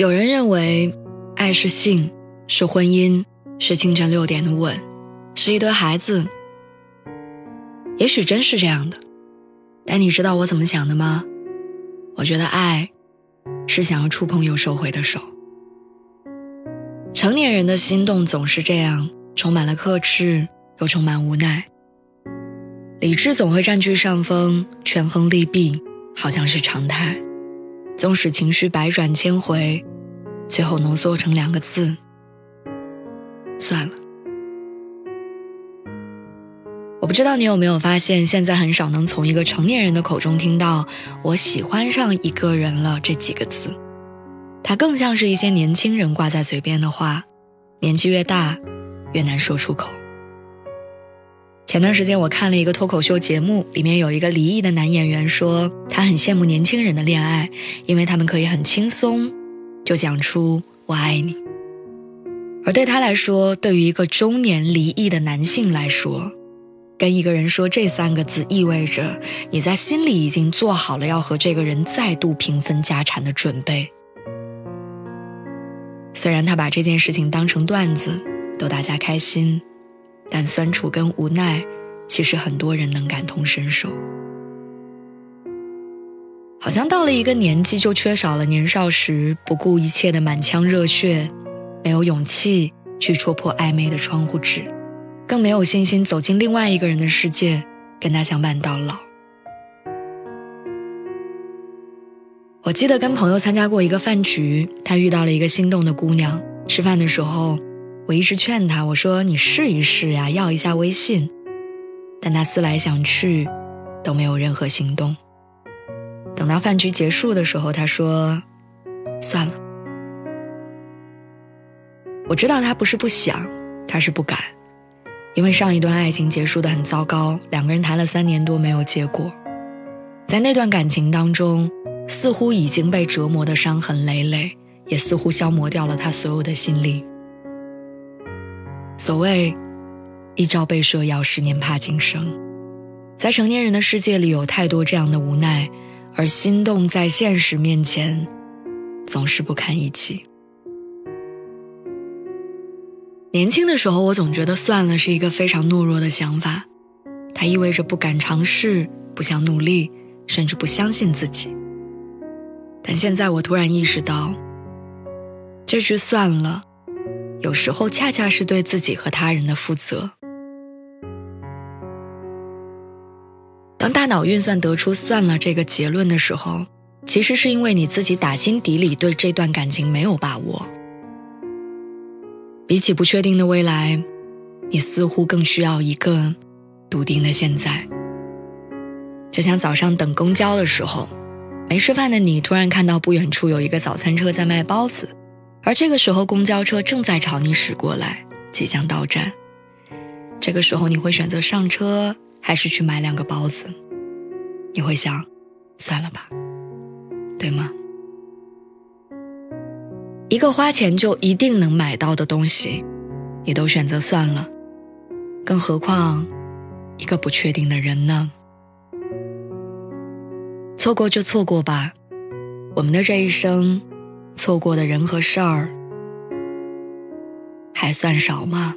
有人认为，爱是性，是婚姻，是清晨六点的吻，是一堆孩子。也许真是这样的，但你知道我怎么想的吗？我觉得爱，是想要触碰又收回的手。成年人的心动总是这样，充满了克制，又充满无奈。理智总会占据上风，权衡利弊，好像是常态。纵使情绪百转千回。最后浓缩成两个字：算了。我不知道你有没有发现，现在很少能从一个成年人的口中听到“我喜欢上一个人了”这几个字，它更像是一些年轻人挂在嘴边的话，年纪越大，越难说出口。前段时间我看了一个脱口秀节目，里面有一个离异的男演员说，他很羡慕年轻人的恋爱，因为他们可以很轻松。就讲出我爱你，而对他来说，对于一个中年离异的男性来说，跟一个人说这三个字，意味着你在心里已经做好了要和这个人再度平分家产的准备。虽然他把这件事情当成段子逗大家开心，但酸楚跟无奈，其实很多人能感同身受。好像到了一个年纪，就缺少了年少时不顾一切的满腔热血，没有勇气去戳破暧昧的窗户纸，更没有信心走进另外一个人的世界，跟他相伴到老。我记得跟朋友参加过一个饭局，他遇到了一个心动的姑娘。吃饭的时候，我一直劝他，我说：“你试一试呀，要一下微信。”但他思来想去，都没有任何行动。等到饭局结束的时候，他说：“算了。”我知道他不是不想，他是不敢，因为上一段爱情结束的很糟糕，两个人谈了三年多没有结果，在那段感情当中，似乎已经被折磨的伤痕累累，也似乎消磨掉了他所有的心力。所谓“一朝被蛇咬，十年怕井绳”，在成年人的世界里，有太多这样的无奈。而心动在现实面前，总是不堪一击。年轻的时候，我总觉得算了是一个非常懦弱的想法，它意味着不敢尝试、不想努力，甚至不相信自己。但现在我突然意识到，这句算了，有时候恰恰是对自己和他人的负责。当大脑运算得出“算了”这个结论的时候，其实是因为你自己打心底里对这段感情没有把握。比起不确定的未来，你似乎更需要一个笃定的现在。就像早上等公交的时候，没吃饭的你突然看到不远处有一个早餐车在卖包子，而这个时候公交车正在朝你驶过来，即将到站。这个时候你会选择上车？还是去买两个包子，你会想，算了吧，对吗？一个花钱就一定能买到的东西，你都选择算了，更何况一个不确定的人呢？错过就错过吧，我们的这一生，错过的人和事儿，还算少吗？